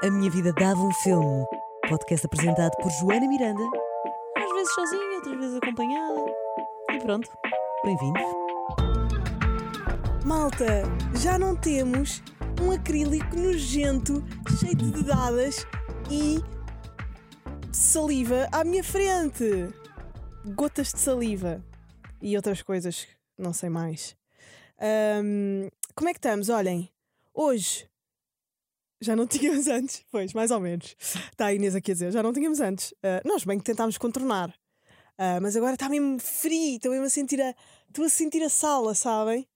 A Minha Vida Dava um Filme. Podcast apresentado por Joana Miranda. Às vezes sozinha, outras vezes acompanhada. E pronto, bem-vindos. Malta, já não temos um acrílico nojento, cheio de dedadas e saliva à minha frente. Gotas de saliva e outras coisas, não sei mais. Ahm, como é que estamos? Olhem, hoje já não tínhamos antes, pois, mais ou menos. Está a Inês aqui a dizer, já não tínhamos antes. Ah, nós bem que tentámos contornar, Ah, mas agora está mesmo frio, estou mesmo a sentir a, estou a sentir a sala, sabem?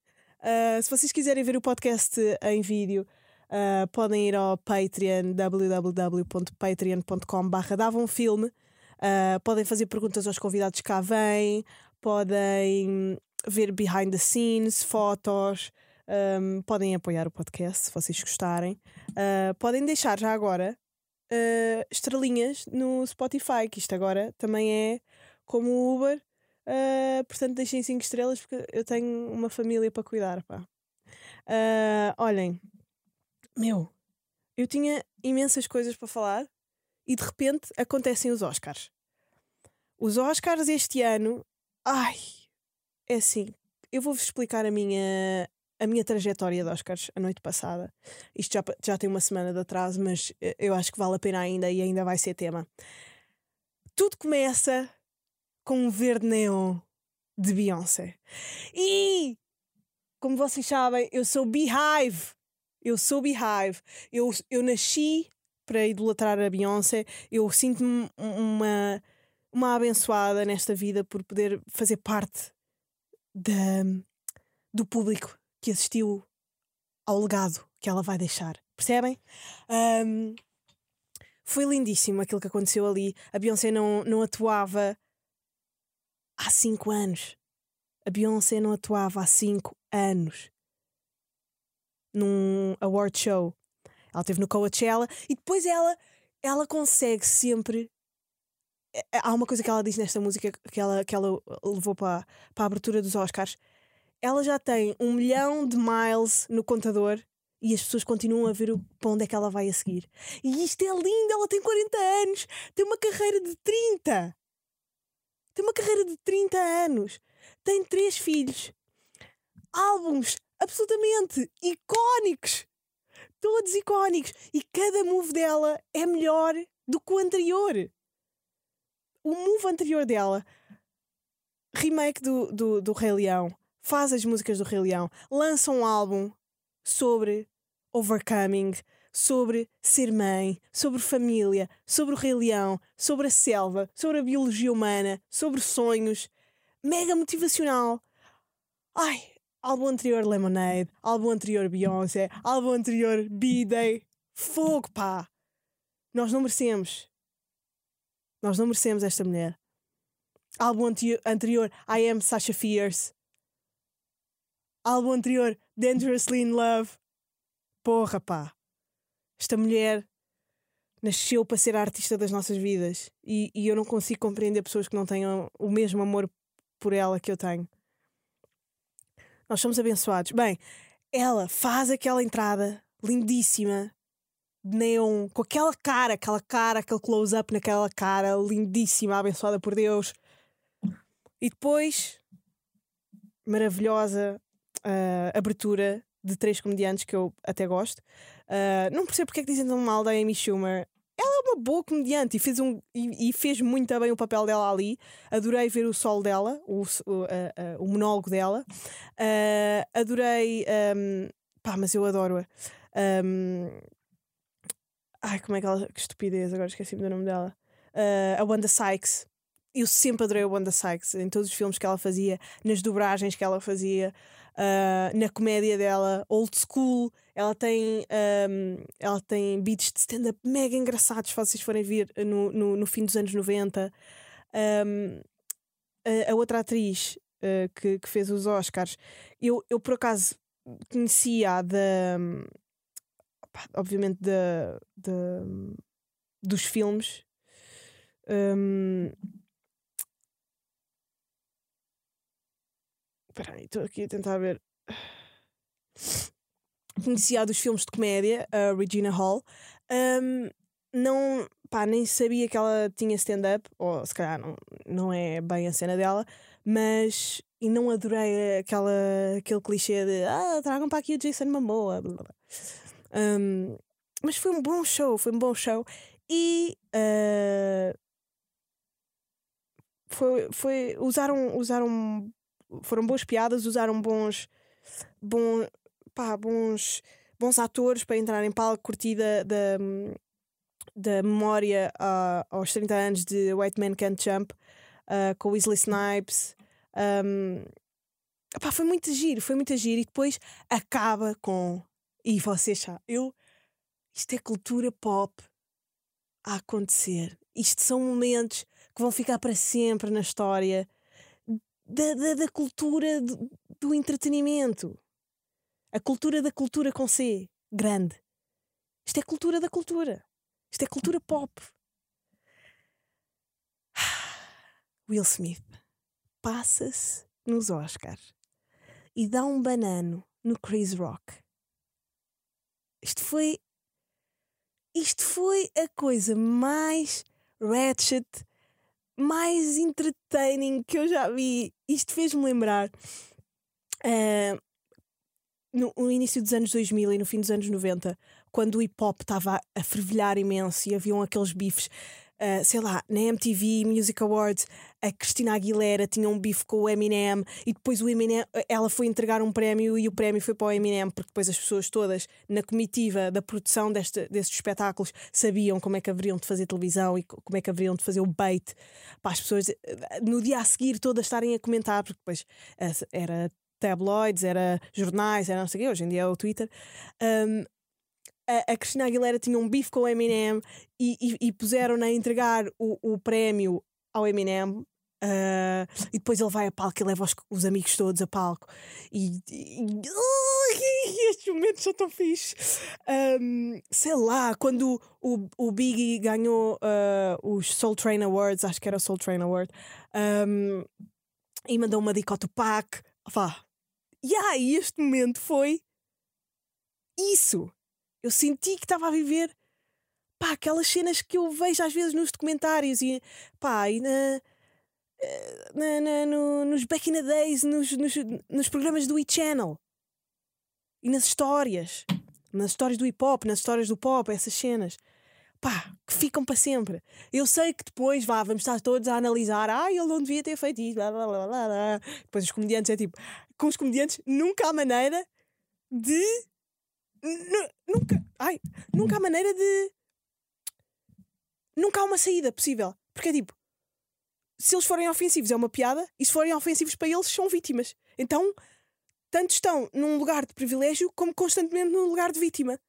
Uh, se vocês quiserem ver o podcast em vídeo, uh, podem ir ao Patreon, www.patreon.com barra dava um filme. Uh, podem fazer perguntas aos convidados que cá vêm, podem ver behind the scenes, fotos, um, podem apoiar o podcast se vocês gostarem. Uh, podem deixar já agora uh, estrelinhas no Spotify, que isto agora também é como o Uber. Uh, portanto, deixem 5 estrelas porque eu tenho uma família para cuidar. Pá. Olhem, meu, eu tinha imensas coisas para falar e de repente acontecem os Oscars. Os Oscars este ano, ai, é assim, eu vou-vos explicar a minha, a minha trajetória de Oscars a noite passada. Isto já, já tem uma semana de atraso, mas eh, eu acho que vale a pena ainda e ainda vai ser tema. Tudo começa com um verde neon de Beyoncé. E, como vocês sabem, eu sou Beehive. Eu sou Beehive. Eu, eu nasci para idolatrar a Beyoncé. Eu sinto-me uma, uma abençoada nesta vida por poder fazer parte da, do público que assistiu ao legado que ela vai deixar. Percebem? Um, foi lindíssimo aquilo que aconteceu ali. A Beyoncé não, não atuava há cinco anos. A Beyoncé não atuava há cinco anos num award show. Ela esteve no Coachella e depois ela, ela consegue sempre. é- Há uma coisa que ela diz nesta música que ela, que ela levou para, para a abertura dos Oscars. Ela já tem um milhão de miles no contador e as pessoas continuam a ver o, para onde é que ela vai a seguir. E isto é lindo! Ela tem 40 anos, tem uma carreira de 30. Tem uma carreira de 30 anos. Tem três filhos. Álbuns absolutamente icónicos. Todos icónicos. E cada move dela é melhor do que o anterior. O move anterior dela, remake do, do, do Rei Leão, faz as músicas do Rei Leão, lança um álbum sobre overcoming, sobre ser mãe, sobre família, sobre o Rei Leão, sobre a selva, sobre a biologia humana, sobre sonhos. Mega motivacional. Ai, álbum anterior Lemonade, álbum anterior Beyoncé, álbum anterior B-Day. Fogo, pá! Nós não merecemos. Nós não merecemos esta mulher. Álbum anterior I Am Sasha Fierce. Álbum anterior Dangerously in Love. Porra, pá! Esta mulher nasceu para ser a artista das nossas vidas e, e eu não consigo compreender pessoas que não tenham o mesmo amor por ela que eu tenho. Nós somos abençoados. Bem, ela faz aquela entrada lindíssima de neon, com aquela cara, aquela cara, aquele close-up naquela cara lindíssima, abençoada por Deus. E depois, maravilhosa ah, abertura de três comediantes que eu até gosto. Ah, não percebo porque é que dizem tão mal da Amy Schumer. Ela é uma boa comediante e fez, um, e, e fez muito bem o papel dela ali. Adorei ver o sol dela, o, o, o monólogo dela. Ah, adorei. ahm, pá, mas eu adoro-a. Ahm, ai, como é que ela. Que estupidez, agora esqueci-me do nome dela. Ah, a Wanda Sykes. Eu sempre adorei a Wanda Sykes em todos os filmes que ela fazia, nas dobragens que ela fazia, ah, na comédia dela, old school. Ela tem, ahm, ela tem beats de stand-up mega engraçados, se vocês forem ver no, no, no fim dos anos 90. Ahm, a, a outra atriz ah, que, que fez os Oscars, eu, eu por acaso conhecia da. Obviamente da, da, dos filmes. Ahm, Espera aí, estou aqui a tentar ver. Conhecia dos filmes de comédia, a Regina Hall. Um, não, pá, nem sabia que ela tinha stand-up, ou se calhar não, não é bem a cena dela, mas. E não adorei aquela, aquele clichê de ah, tragam para aqui o Jason Momoa. blá, blá, blá. Um, mas foi um bom show, foi um bom show. E uh, foi, foi, usaram, usaram, foram boas piadas, usaram bons, bom, pá, bons, bons atores para entrar em palco, curtida da, da memória ah, aos 30 anos de White Man Can't Jump, ah, com Weasley Snipes. Um, foi muito giro, foi muito giro. E depois acaba com. E vocês já, eu. Isto é cultura pop a acontecer. Isto são momentos que vão ficar para sempre na história da, da, da cultura do, do entretenimento. A cultura da cultura com C, grande. Isto é cultura da cultura. Isto é cultura pop. Will Smith passa-se nos Oscars e dá um banano no Chris Rock. Isto foi. Isto foi a coisa mais ratchet, mais entertaining que eu já vi. Isto fez-me lembrar. ah, no, no início dos anos 2000 e no fim dos anos 90, quando o hip hop estava a fervilhar imenso e haviam aqueles bifes, ah, sei lá, na MTV Music Awards, a Cristina Aguilera tinha um bife com o Eminem e depois o Eminem, ela foi entregar um prémio e o prémio foi para o Eminem, porque depois as pessoas todas na comitiva da produção deste, destes espetáculos sabiam como é que haveriam de fazer televisão e co- como é que haveriam de fazer o bait para as pessoas eh, no dia a seguir todas estarem a comentar, porque depois eh, era tabloids, era jornais, era não sei o quê, hoje em dia é o Twitter. Um, a, a Cristina Aguilera tinha um bife com o Eminem e, e, e puseram-na a entregar o, o prémio ao Eminem. ah, e depois ele vai a palco e leva os, os amigos todos a palco. E, e- Ui, estes momentos são tão fixe. Um, sei lá, quando o, o Biggie ganhou ah, os Soul Train Awards, acho que era o Soul Train Award, um, e mandou uma dica ao Tupac. Vá. Yeah, e este momento foi isso. Eu senti que estava a viver pá, aquelas cenas que eu vejo às vezes nos documentários e pá, e na, eh, na- na- no- nos back in the days, nos, nos, nos programas do e-channel e nas histórias, nas histórias do hip hop, nas histórias do pop, essas cenas. Pá, que ficam para sempre. Eu sei que depois, vá, vamos estar todos a analisar. Ah, ele não devia ter feito isso. Blá, blá, blá, blá. Depois os comediantes é tipo, com os comediantes nunca há maneira de. Nu- Nunca. Ai, nunca há maneira de. Nunca há uma saída possível. Porque é tipo, se eles forem ofensivos é uma piada e se forem ofensivos para eles são vítimas. Então, tanto estão num lugar de privilégio como constantemente num lugar de vítima.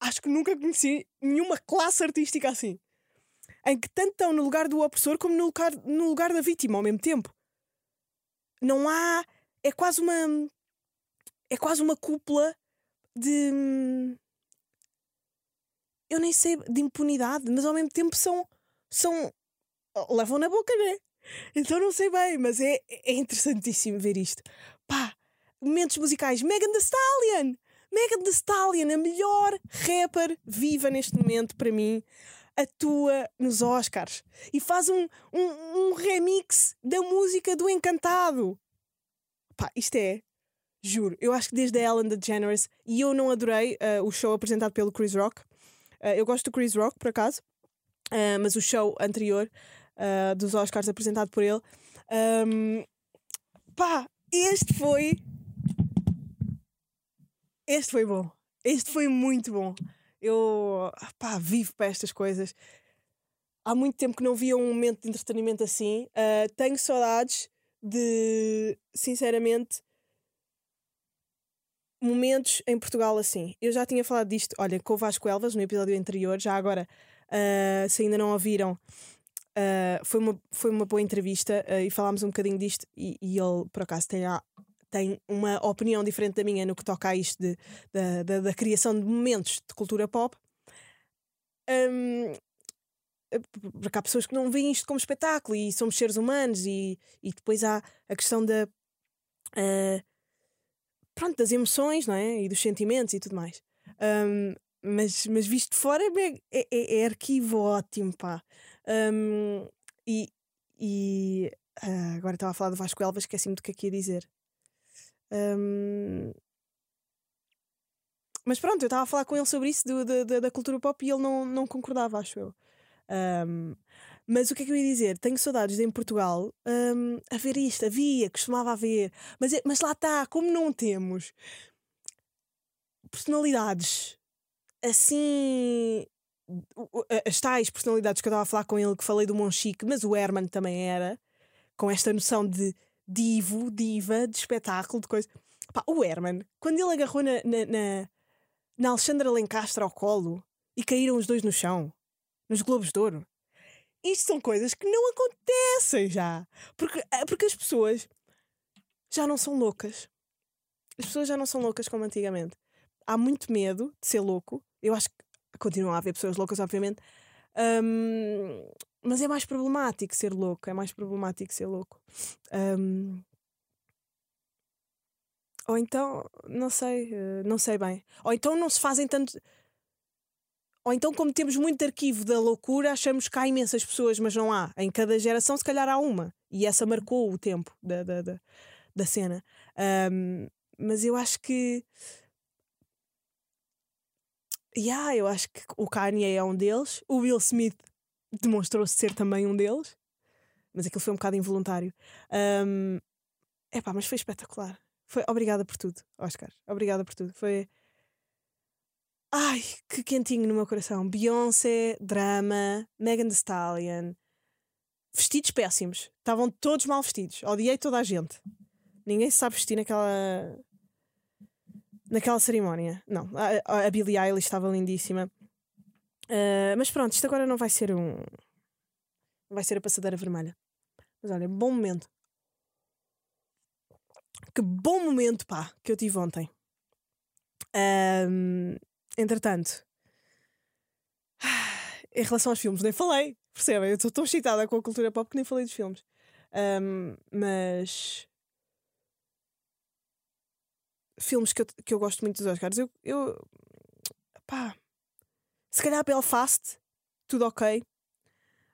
Acho que nunca conheci nenhuma classe artística assim. Em que tanto estão no lugar do opressor como no lugar, no lugar da vítima ao mesmo tempo. Não há. É quase uma. É quase uma cúpula de. Eu nem sei, de impunidade, mas ao mesmo tempo são. são levam na boca, né? Então não sei bem, mas é, é interessantíssimo ver isto. Pá, momentos musicais. Megan Thee Stallion! Megan Thee Stallion, a melhor rapper viva neste momento para mim, atua nos Oscars e faz um, um, um remix da música do Encantado. Pá, isto é. Juro, eu acho que desde a Ellen DeGeneres, e eu não adorei ah, o show apresentado pelo Chris Rock. Ah, eu gosto do Chris Rock, por acaso, ah, mas o show anterior ah, dos Oscars apresentado por ele, ahm, pá, este foi. Este foi bom. Este foi muito bom. Eu, pá, vivo para estas coisas. Há muito tempo que não via um momento de entretenimento assim. Ah, tenho saudades de, sinceramente, momentos em Portugal assim. Eu já tinha falado disto, olha, com o Vasco Elvas no episódio anterior, já agora, ah, se ainda não ouviram, ah, foi, uma, foi uma boa entrevista ah, e falámos um bocadinho disto. E, e ele, por acaso, tem, a- tem uma opinião diferente da minha no que toca a isto de, da, da, da criação de momentos de cultura pop. Hum, porque há pessoas que não veem isto como espetáculo e somos seres humanos e, e depois há a questão da ah, pronto, das emoções não é? e dos sentimentos e tudo mais Hum, mas, mas visto de fora é, é, é- arquivo ótimo, pá. Um, e e ah, agora estava a falar do Vasco Elvas, esqueci-me do que é que ia dizer. Um, mas pronto, eu estava a falar com ele sobre isso do- da- da- da cultura pop e ele não, não concordava, acho eu. Um, mas o que é que eu ia dizer? Tenho saudades de em Portugal um, a ver isto, havia, costumava haver, mas, é- mas lá está, como não temos personalidades assim. As tais personalidades que eu estava a falar com ele, que falei do Monchique, mas o Herman também era, com esta noção de divo, diva, de espetáculo, de coisa. Pá, o Herman, quando ele agarrou na, na, na, na Alexandra Lencastre ao colo e caíram os dois no chão, nos Globos de Ouro, isto são coisas que não acontecem já. Porque, eh, porque as pessoas já não são loucas. As pessoas já não são loucas como antigamente. Há muito medo de ser louco. Eu acho que continuam a haver pessoas loucas, obviamente. Hum, mas é mais problemático ser louco. É mais problemático ser louco. Hum, ou então, não sei, eh, não sei bem. Ou então não se fazem tanto. Ou então, como temos muito arquivo da loucura, achamos que há imensas pessoas, mas não há. Em cada geração, se calhar há uma. E essa marcou o tempo da, da, da, da cena. Hum, mas eu acho que. Yeah, eu acho que o Kanye é um deles. O Will Smith demonstrou-se ser também um deles. Mas aquilo foi um bocado involuntário. Um, epá, mas foi espetacular. Foi, obrigada por tudo, Oscar. Obrigada por tudo. Foi. Ai, que quentinho no meu coração. Beyoncé, drama, Megan Thee Stallion. Vestidos péssimos. Estavam todos mal vestidos. Odiei toda a gente. Ninguém se sabe vestir naquela. Naquela cerimónia. Não, a, a Billie Eilish estava lindíssima. Ah, mas pronto, isto agora não vai ser um. Não vai ser a passadeira vermelha. Mas olha, bom momento. Que bom momento, pá, que eu tive ontem. Ahm, entretanto, em relação aos filmes, nem falei, percebem? Eu estou tão excitada com a cultura pop que nem falei dos filmes. Ahm, mas. Filmes que eu, que eu gosto muito dos Oscars, eu. eu pá. Se calhar Belfast, tudo ok.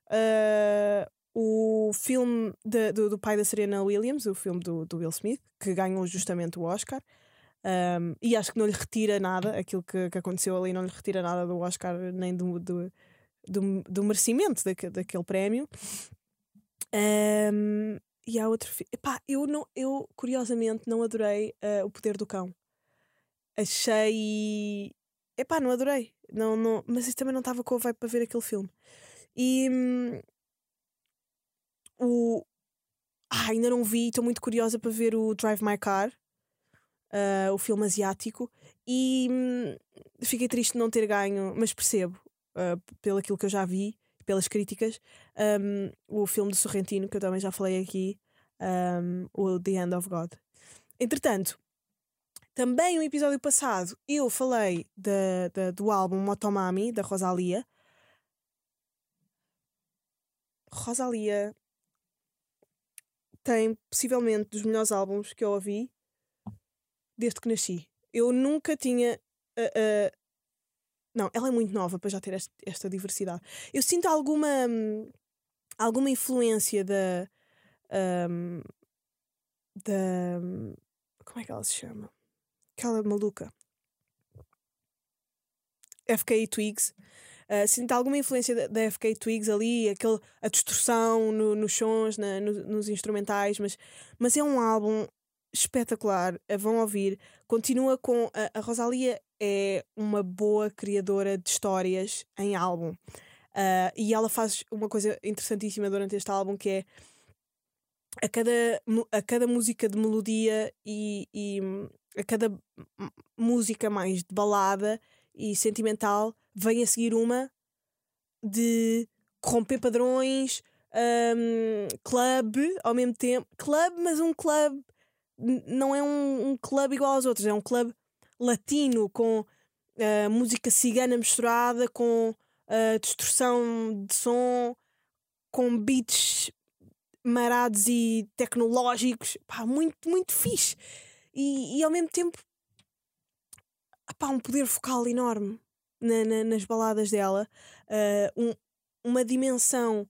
Ah, o filme de- do, do pai da Serena Williams, o filme do, do Will Smith, que ganhou justamente o Oscar. Um, e acho que não lhe retira nada, aquilo que, que aconteceu ali não lhe retira nada do Oscar nem do, do, do, do merecimento daque- daquele prémio. Um, e há outro filme. Eu, não, eu curiosamente não adorei ah, O Poder do Cão. Achei. Epá, não adorei. Não, não, mas isso também não estava com a vibe para ver aquele filme. E. hum, o. Ah, ainda não vi, estou muito curiosa para ver o Drive My Car, ah, o filme asiático, e hum, fiquei triste de não ter ganho, mas percebo, ah, pelo aquilo que eu já vi, pelas críticas, hum, o filme do Sorrentino, que eu também já falei aqui, hum, o The End of God. Entretanto, também no episódio passado eu falei da, da- do álbum Motomami, da Rosalia. Rosalia tem possivelmente dos melhores álbuns que eu ouvi desde que nasci. Eu nunca tinha. ah, ah, não, ela é muito nova para já ter este- esta diversidade. Eu sinto alguma. hum, alguma influência da. hum, da. hum, como é que ela se chama? Aquela maluca. FK Twigs. Uh, sinto alguma influência da, da FK Twigs ali, aquele, a distorção no- nos sons, na- no- nos instrumentais, mas, mas é um álbum espetacular. Uh, vão ouvir. Continua com. A, a Rosalia é uma boa criadora de histórias em álbum. Uh, e ela faz uma coisa interessantíssima durante este álbum que é a cada, a cada música de melodia e, e, a cada música mais de balada e sentimental vem a seguir uma de romper padrões, hum, club ao mesmo tempo. Club, mas um club não é um, um club igual aos outros, é um club latino com ah, música cigana misturada com ah, distorção de som, com beats marados e tecnológicos, pá, muito, muito fixe. E, e ao mesmo tempo, pá, um poder focal enorme na- na- nas baladas dela ah, um- uma dimensão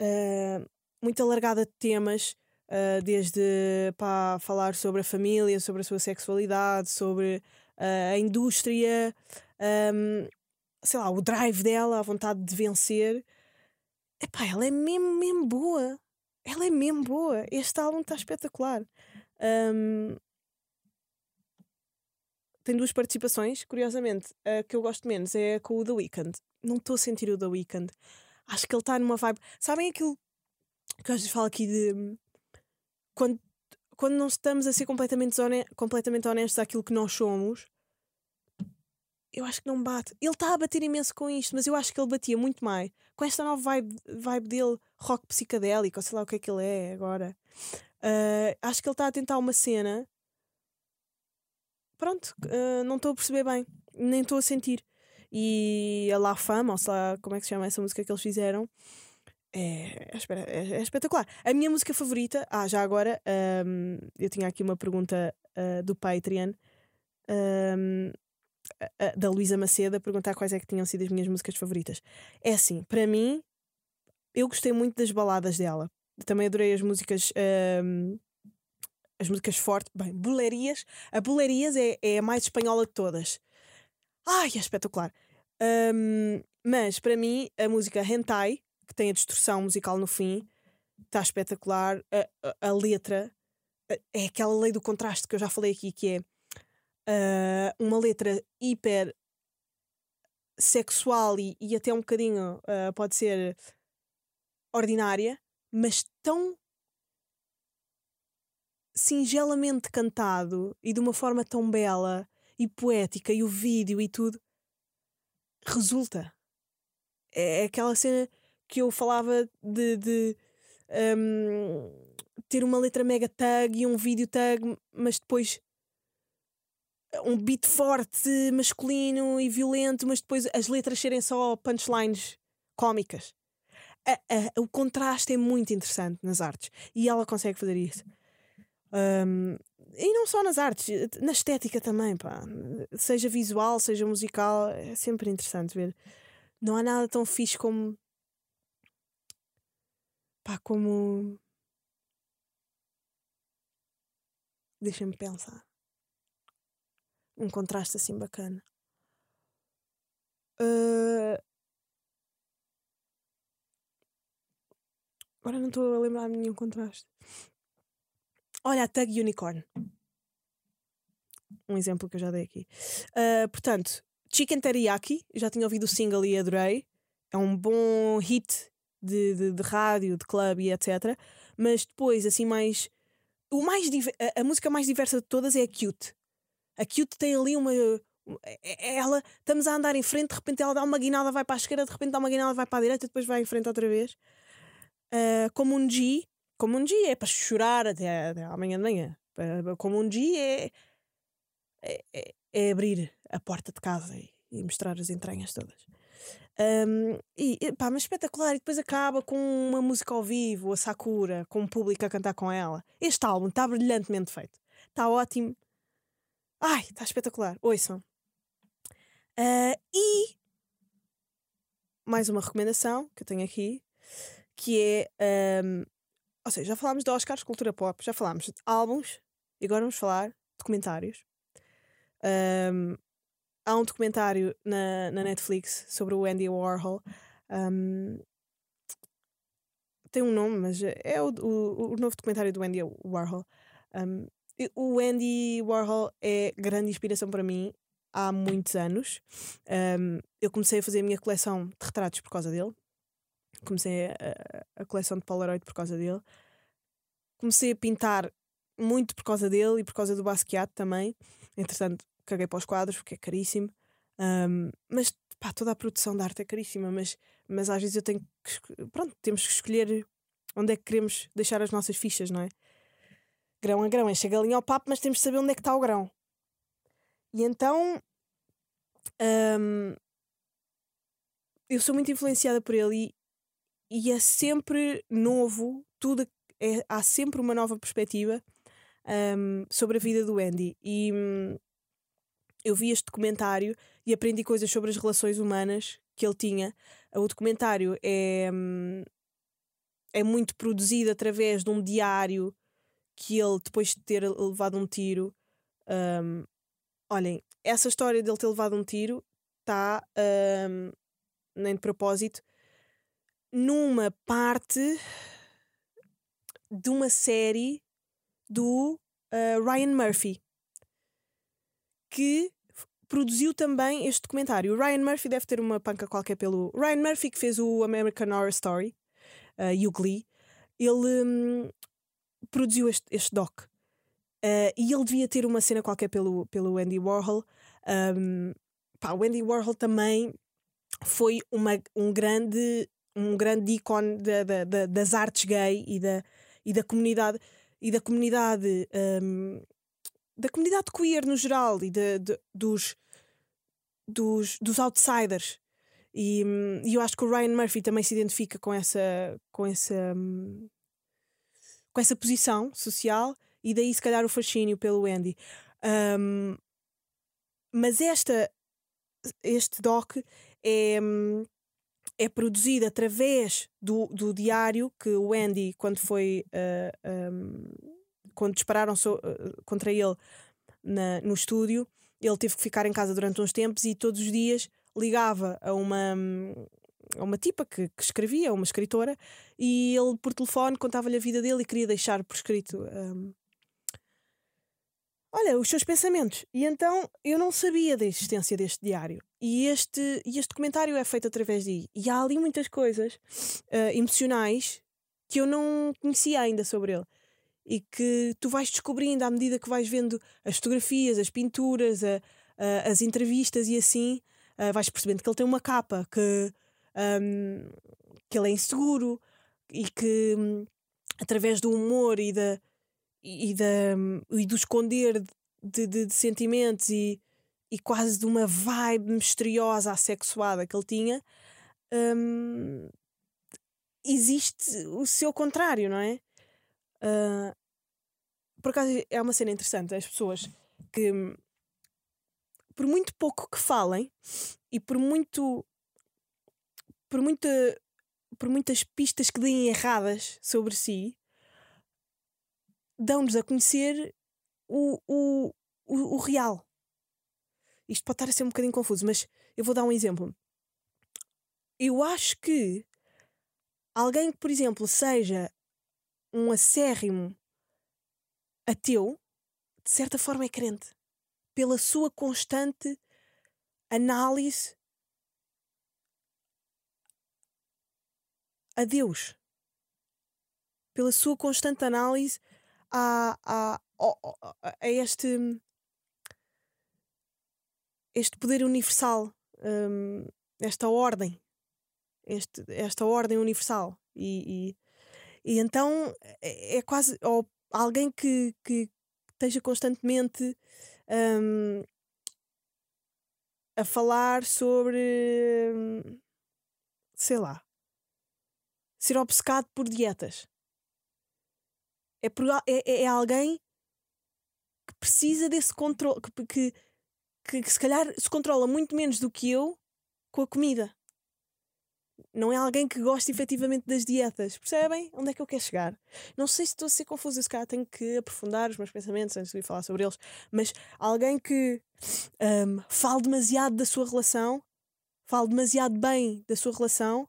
ah, muito alargada de temas, ah, desde pá, falar sobre a família, sobre a sua sexualidade, sobre ah, a indústria, ahm, sei lá, o drive dela, a vontade de vencer. Epá, ela é mesmo, mesmo boa. Ela é mesmo boa. Este álbum está espetacular. Ahm, tem duas participações, curiosamente. A que eu gosto menos é com o The Weeknd. Não estou a sentir o The Weeknd. Acho que ele está numa vibe. Sabem aquilo que eu às vezes falo aqui de. Quando, quando não estamos a ser completamente, completamente honestos àquilo que nós somos, eu acho que não bate. Ele está a bater imenso com isto, mas eu acho que ele batia muito mais com esta nova vibe, vibe dele, rock psicadélico, ou sei lá o que é que ele é agora. Ah, acho que ele está a tentar uma cena. Pronto, ah, não estou a perceber bem, nem estou a sentir. E a La Fama, ou sei lá como é que se chama essa música que eles fizeram, é, é é- é espetacular. A minha música favorita, ah, já agora, ahm, eu tinha aqui uma pergunta ah, do Patreon. a- da Luísa Macedo a perguntar quais é que tinham sido as minhas músicas favoritas. É assim, para mim, eu gostei muito das baladas dela. Também adorei as músicas. ahm, as músicas fortes, bem, bolerias. A bolerias é, é a mais espanhola de todas. Ai, é espetacular. Ahm, mas para mim, a música Hentai, tem a distorção musical no fim, está espetacular. A, a- a letra é aquela lei do contraste que eu já falei aqui, que é ah, uma letra hiper sexual e, e até um bocadinho ah, pode ser ordinária, mas tão singelamente cantado e de uma forma tão bela e poética e o vídeo e tudo resulta. É aquela cena que eu falava de, de, hum, ter uma letra mega tag e um vídeo tag, mas depois um beat forte, masculino e violento, mas depois as letras serem só punchlines cómicas. A- a- o contraste é muito interessante nas artes e ela consegue fazer isso. Um, e não só nas artes, na estética também, pá. Seja visual, seja musical, é sempre interessante ver. Não há nada tão fixe como. Pá, como. Deixa-me pensar. Um contraste assim bacana. Ah, Agora não estou a lembrar de nenhum contraste. Olha, a Tag Unicorn. Um exemplo que eu já dei aqui. Ah, portanto, Chicken Teriyaki, já tinha ouvido o single e adorei. É um bom hit de, de, de rádio, de clube e etc. Mas depois, assim, mais. O mais a, a música mais diversa de todas é a Cute. A Cute tem ali uma. é- é- Ela, estamos a andar em frente, de repente ela dá uma guinada, vai para a esquerda, de repente dá uma guinada, vai para a direita, depois vai em frente outra vez. Ah, como um G, como um G é para chorar até, até amanhã de manhã. Como um G é, é, é- é abrir a porta de casa e, e mostrar as entranhas todas. Ahm, e, pá, mas espetacular. E depois acaba com uma música ao vivo, a Sakura, com o público a cantar com ela. Este álbum está brilhantemente feito. Está ótimo. Ai, está espetacular. Ouçam. Ah, e mais uma recomendação que eu tenho aqui, que é. ahm, ou seja, já falámos de Oscars, cultura pop, já falámos de álbuns e agora vamos falar de documentários. Ahm, há um documentário na, na Netflix sobre o Andy Warhol. Ahm, tem um nome, mas é o, o, o novo documentário do Andy Warhol. E o Andy Warhol é grande inspiração para mim há muitos anos. Ahm, eu comecei a fazer a minha coleção de retratos por causa dele. Comecei a, a coleção de Polaroid por causa dele. Comecei a pintar muito por causa dele e por causa do Basquiat também. Entretanto, caguei para os quadros porque é caríssimo. Ahm, mas pá, toda a produção de arte é caríssima, mas, mas às vezes eu tenho que. Pronto, temos que escolher onde é que queremos deixar as nossas fichas, não é? Grão a grão, enche a galinha ao papo, mas temos de saber onde é que está o grão. E então. ahm, eu sou muito influenciada por ele e, e é sempre novo, tudo é, há sempre uma nova perspectiva ahm, sobre a vida do Andy. E, hum, eu vi este documentário e aprendi coisas sobre as relações humanas que ele tinha. O documentário é, hum, é muito produzido através de um diário que ele, depois de ter levado um tiro, um, olhem, essa história dele ter levado um tiro está, um, nem de propósito, numa parte de uma série do uh, Ryan Murphy que produziu também este documentário. O Ryan Murphy deve ter uma panca qualquer pelo. Ryan Murphy que fez o American Horror Story uh, e o Glee. Ele um, produziu este, este doc. Uh, e ele devia ter uma cena qualquer pelo, pelo Andy Warhol. Um, pá, o Andy Warhol também foi uma, um grande um grande ícone da, da, da, das artes gay e da, e da comunidade e da comunidade um, da comunidade queer no geral e de, de, dos, dos, dos outsiders e, hum, e, eu acho que o Ryan Murphy também se identifica com essa com essa hum, com essa posição social e daí se calhar o fascínio pelo Andy um, mas esta este doc é hum, é produzido através do, do diário que o Andy, quando foi. Uh, eh, um, quando dispararam so, uh, contra ele na, no estúdio, ele teve que ficar em casa durante uns tempos e todos os dias ligava a uma. A uma tipa que, que escrevia, uma escritora, e ele por telefone contava-lhe a vida dele e queria deixar por escrito um, olha, os seus pensamentos. E então eu não sabia da existência deste diário. E este, e este documentário é feito através de. E há ali muitas coisas uh, emocionais que eu não conhecia ainda sobre ele. E que tu vais descobrindo à medida que vais vendo as fotografias, as pinturas, a, a, as entrevistas e assim, uh, vais percebendo que ele tem uma capa, que, um, que ele é inseguro e que um, através do humor e da, e, da, e do esconder de, de, de, sentimentos e, e quase de uma vibe misteriosa, assexuada que ele tinha, hum, existe o seu contrário, não é? Uh, por acaso é uma cena interessante. As pessoas que, por muito pouco que falem e por muito. por, muita, por muitas pistas que deem erradas sobre si, dão-nos a conhecer o, o, o, o real. Isto pode estar a ser um bocadinho confuso, mas eu vou dar um exemplo. Eu acho que alguém que, por exemplo, seja um acérrimo ateu, de certa forma é crente. Pela sua constante análise a Deus. Pela sua constante análise a, a, a, este este poder universal, um, esta ordem, este, esta ordem universal. E, e, e então é, é, quase ou alguém que, que esteja constantemente um, a falar sobre, hum, sei lá, ser obcecado por dietas. É, por, é, é, é alguém que precisa desse controle, que, que, que, que se calhar se controla muito menos do que eu com a comida. Não é alguém que gosta efetivamente das dietas. Percebem? Onde é que eu quero chegar? Não sei se estou a ser confusa, se calhar tenho que aprofundar os meus pensamentos antes de falar sobre eles. Mas alguém que um, demasiado da sua relação, fale demasiado bem da sua relação,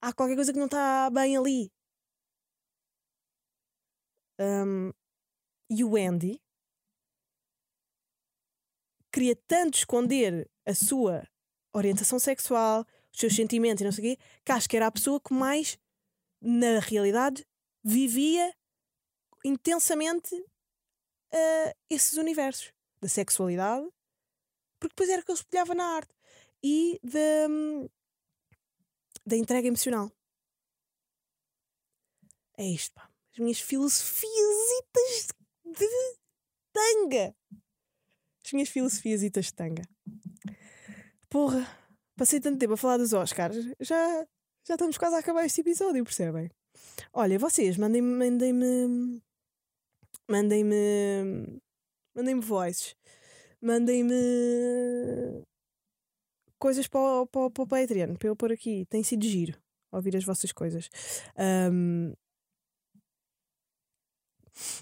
há qualquer coisa que não está bem ali. Um, e o Andy queria tanto esconder a sua orientação sexual, os seus sentimentos e não sei o quê, que acho que era a pessoa que mais, na realidade, vivia intensamente uh, esses universos da sexualidade, porque depois era que ele espelhava na arte e da, da entrega emocional. É isto, pá as minhas filosofias de tanga. As minhas filosofias de tanga. Porra, passei tanto tempo a falar dos Oscars, já, já estamos quase a acabar este episódio, percebem? Olha, vocês, mandem-me. Mandem-me. Mandem-me. Mandem-me voices. mandem-me coisas para para, para o Patreon, para eu pôr aqui. Tem sido giro ouvir as vossas coisas. Ahm,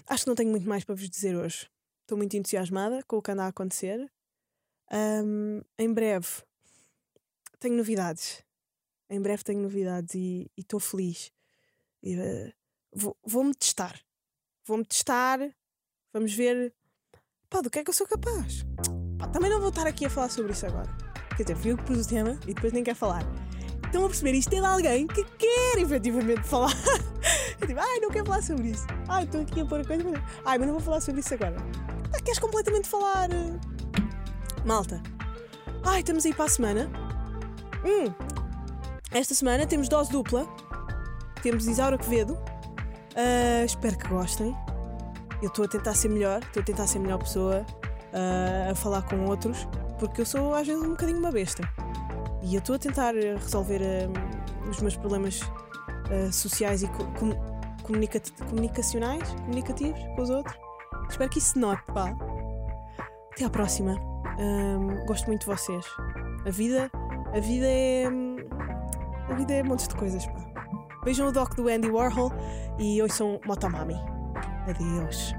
acho que não tenho muito mais para vos dizer hoje. Estou muito entusiasmada com o que anda a acontecer. Ahm, em breve tenho novidades. Em breve tenho novidades e estou feliz. Eh, vou- Vou-me testar. Vou-me testar. Vamos ver pá, do que é que eu sou capaz. Pá, também não vou estar aqui a falar sobre isso agora. Quer dizer, fui eu que pus o tema e depois nem quer falar. Estão a perceber? Isto é de alguém que quer efetivamente falar. Eu tipo, ai, não quero falar sobre isso. Ai, estou aqui a pôr a coisa. mas- Ai, mas não vou falar sobre isso agora. Pá, queres completamente falar? eh? Malta. Ai, estamos aí para a semana. Hum. Esta semana temos dose dupla. Temos Isaura Quevedo. Ah, espero que gostem. Eu estou a tentar ser melhor, estou a tentar ser melhor pessoa, ah, a falar com outros, porque eu sou às vezes um bocadinho uma besta. E eu estou a tentar resolver ah, os meus problemas sociais e co- com- comunica- comunicacionais, comunicativos com os outros. Espero que isso se note, pá. Até à próxima. Ahm, gosto muito de vocês. A vida, a vida é. A vida é montes de coisas, pá. Vejam o doc do Andy Warhol e ouçam Motomami. Adeus.